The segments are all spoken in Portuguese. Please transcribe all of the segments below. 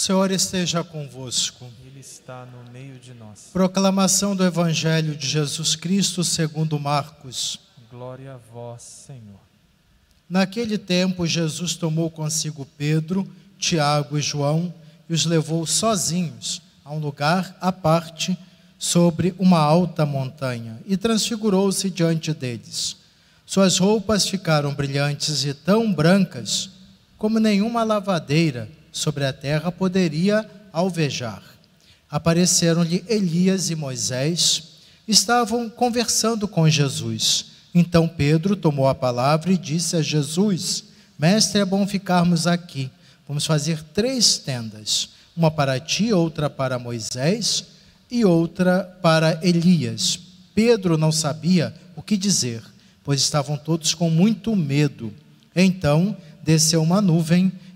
Senhor esteja convosco. Ele está no meio de nós. Proclamação do Evangelho de Jesus Cristo segundo Marcos. Glória a vós, Senhor. Naquele tempo, Jesus tomou consigo Pedro, Tiago e João e os levou sozinhos a um lugar à parte sobre uma alta montanha e transfigurou-se diante deles. Suas roupas ficaram brilhantes e tão brancas como nenhuma lavadeira sobre a terra poderia alvejar. Apareceram-lhe Elias e Moisés, estavam conversando com Jesus. Então Pedro tomou a palavra e disse a Jesus: Mestre, é bom ficarmos aqui. Vamos fazer três tendas: uma para ti, outra para Moisés e outra para Elias. Pedro não sabia o que dizer, pois estavam todos com muito medo. Então desceu uma nuvem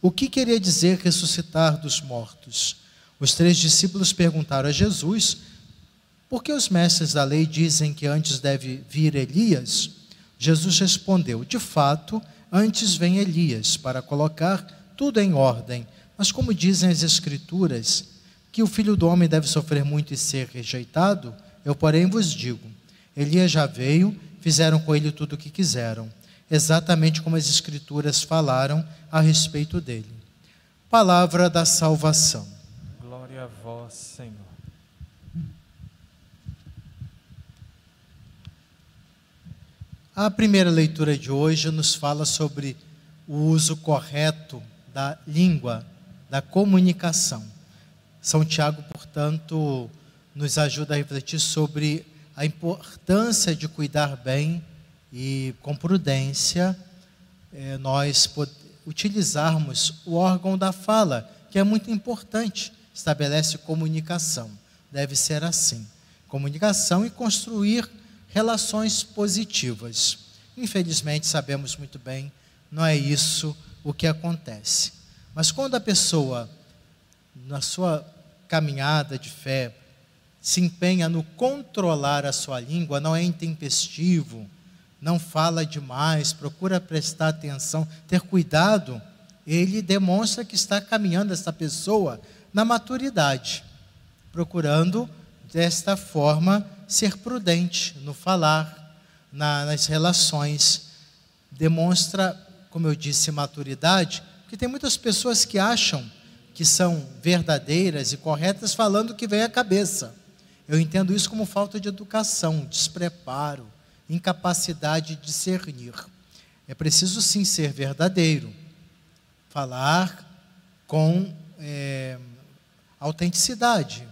o que queria dizer ressuscitar dos mortos? Os três discípulos perguntaram a Jesus: Por que os mestres da lei dizem que antes deve vir Elias? Jesus respondeu: De fato, antes vem Elias para colocar tudo em ordem. Mas como dizem as Escrituras, que o filho do homem deve sofrer muito e ser rejeitado, eu, porém, vos digo: Elias já veio, fizeram com ele tudo o que quiseram exatamente como as Escrituras falaram a respeito dele. Palavra da salvação. Glória a vós, Senhor. A primeira leitura de hoje nos fala sobre o uso correto da língua, da comunicação. São Tiago, portanto, nos ajuda a refletir sobre a importância de cuidar bem e com prudência é, nós utilizarmos o órgão da fala, que é muito importante, estabelece comunicação. Deve ser assim: comunicação e construir relações positivas. Infelizmente, sabemos muito bem, não é isso o que acontece. Mas quando a pessoa, na sua caminhada de fé, se empenha no controlar a sua língua, não é intempestivo, não fala demais, procura prestar atenção, ter cuidado, ele demonstra que está caminhando essa pessoa na maturidade, procurando desta forma ser prudente no falar, na, nas relações. Demonstra, como eu disse, maturidade, porque tem muitas pessoas que acham que são verdadeiras e corretas falando o que vem à cabeça. Eu entendo isso como falta de educação, despreparo incapacidade de discernir. É preciso sim ser verdadeiro, falar com é, autenticidade.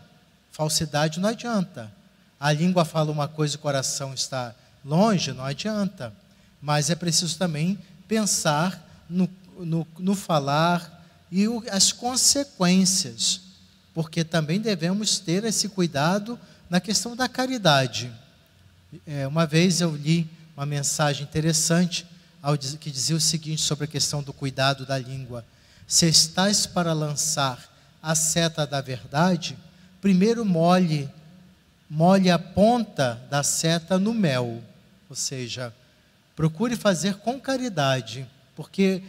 Falsidade não adianta. A língua fala uma coisa e o coração está longe, não adianta. Mas é preciso também pensar no, no, no falar e o, as consequências, porque também devemos ter esse cuidado na questão da caridade. É, uma vez eu li uma mensagem interessante que dizia o seguinte sobre a questão do cuidado da língua: Se estás para lançar a seta da verdade, primeiro molhe, molhe a ponta da seta no mel, ou seja, procure fazer com caridade, porque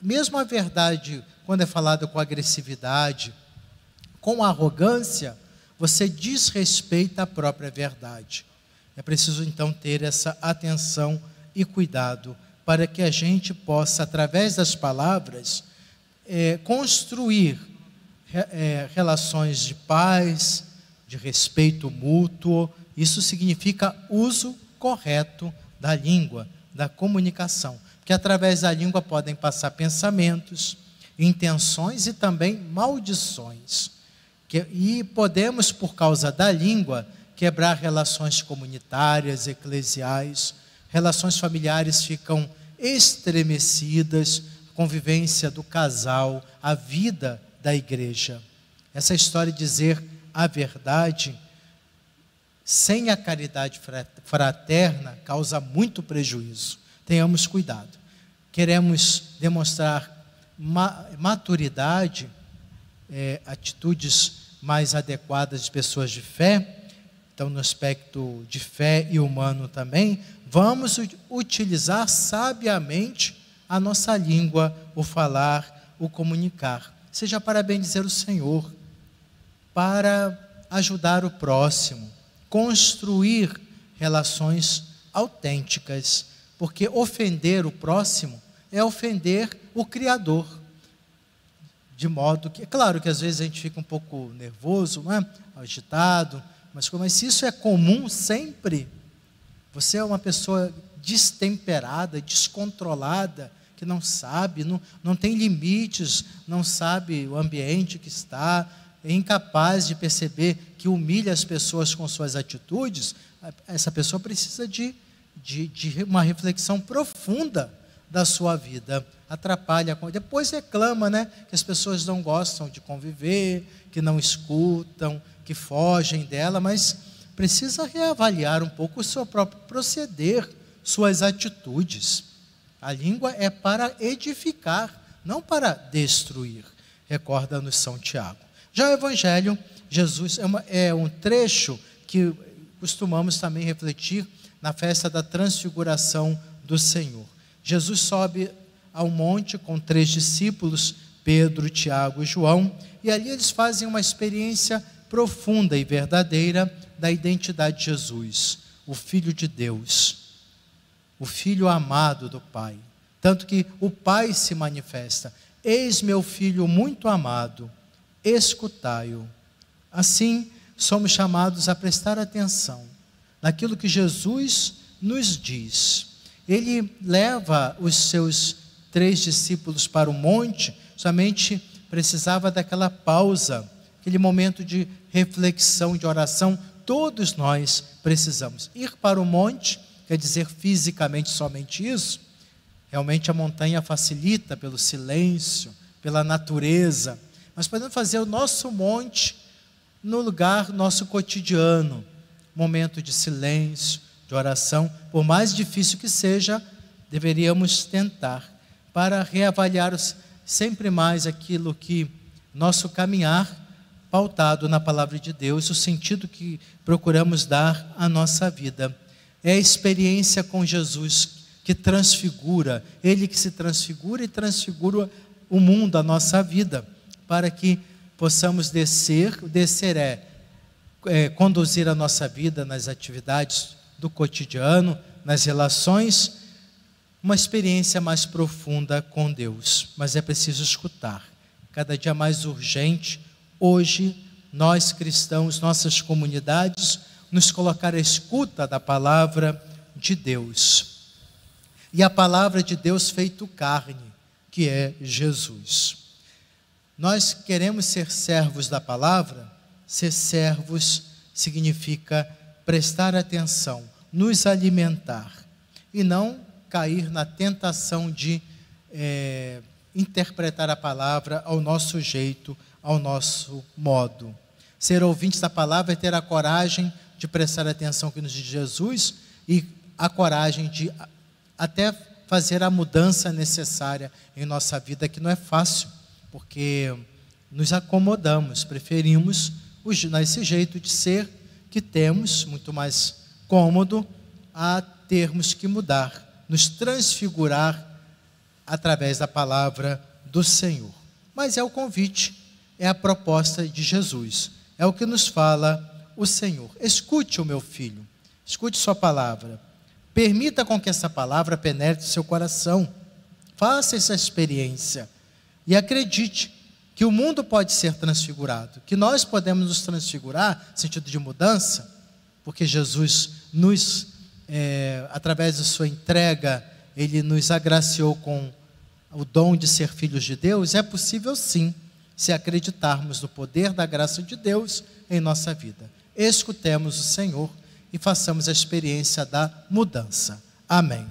mesmo a verdade, quando é falada com agressividade, com arrogância, você desrespeita a própria verdade. É preciso então ter essa atenção e cuidado para que a gente possa, através das palavras, é, construir é, relações de paz, de respeito mútuo. Isso significa uso correto da língua, da comunicação. Porque através da língua podem passar pensamentos, intenções e também maldições. Que, e podemos, por causa da língua, quebrar relações comunitárias, eclesiais, relações familiares ficam estremecidas, convivência do casal, a vida da igreja. Essa história de dizer a verdade sem a caridade fraterna causa muito prejuízo. Tenhamos cuidado. Queremos demonstrar maturidade, é, atitudes mais adequadas de pessoas de fé, então no aspecto de fé e humano também, vamos utilizar sabiamente a nossa língua, o falar, o comunicar. Seja para bendizer o Senhor, para ajudar o próximo, construir relações autênticas, porque ofender o próximo é ofender o Criador. De modo que, é claro que às vezes a gente fica um pouco nervoso, é? agitado, mas como se isso é comum sempre, você é uma pessoa destemperada, descontrolada, que não sabe, não, não tem limites, não sabe o ambiente que está, é incapaz de perceber que humilha as pessoas com suas atitudes, essa pessoa precisa de, de, de uma reflexão profunda da sua vida. Atrapalha, depois reclama, né? Que as pessoas não gostam de conviver, que não escutam, que fogem dela, mas precisa reavaliar um pouco o seu próprio proceder, suas atitudes. A língua é para edificar, não para destruir, recorda-nos São Tiago. Já o Evangelho, Jesus, é, uma, é um trecho que costumamos também refletir na festa da transfiguração do Senhor. Jesus sobe ao monte com três discípulos, Pedro, Tiago e João, e ali eles fazem uma experiência profunda e verdadeira da identidade de Jesus, o Filho de Deus o filho amado do Pai. Tanto que o Pai se manifesta: Eis meu filho muito amado, escutai-o. Assim, somos chamados a prestar atenção naquilo que Jesus nos diz. Ele leva os seus três discípulos para o monte, somente precisava daquela pausa, aquele momento de reflexão, de oração. Todos nós precisamos ir para o monte quer dizer fisicamente somente isso. Realmente a montanha facilita pelo silêncio, pela natureza, mas podemos fazer o nosso monte no lugar nosso cotidiano, momento de silêncio, de oração, por mais difícil que seja, deveríamos tentar para reavaliar sempre mais aquilo que nosso caminhar pautado na palavra de Deus, o sentido que procuramos dar à nossa vida é a experiência com Jesus que transfigura, Ele que se transfigura e transfigura o mundo, a nossa vida, para que possamos descer, descer é, é conduzir a nossa vida nas atividades do cotidiano, nas relações, uma experiência mais profunda com Deus. Mas é preciso escutar, cada dia mais urgente, hoje, nós cristãos, nossas comunidades, nos colocar à escuta da palavra de Deus. E a palavra de Deus feito carne, que é Jesus. Nós queremos ser servos da palavra, ser servos significa prestar atenção, nos alimentar e não cair na tentação de é, interpretar a palavra ao nosso jeito, ao nosso modo. Ser ouvintes da palavra é ter a coragem de prestar atenção que nos diz Jesus e a coragem de até fazer a mudança necessária em nossa vida, que não é fácil, porque nos acomodamos, preferimos esse jeito de ser que temos, muito mais cômodo, a termos que mudar, nos transfigurar através da palavra do Senhor. Mas é o convite, é a proposta de Jesus, é o que nos fala o Senhor. Escute o meu filho, escute Sua palavra. Permita com que essa palavra penetre seu coração. Faça essa experiência e acredite que o mundo pode ser transfigurado, que nós podemos nos transfigurar, sentido de mudança, porque Jesus nos, é, através de sua entrega, ele nos agraciou com o dom de ser filhos de Deus. É possível sim, se acreditarmos no poder da graça de Deus em nossa vida escutemos o Senhor e façamos a experiência da mudança. Amém.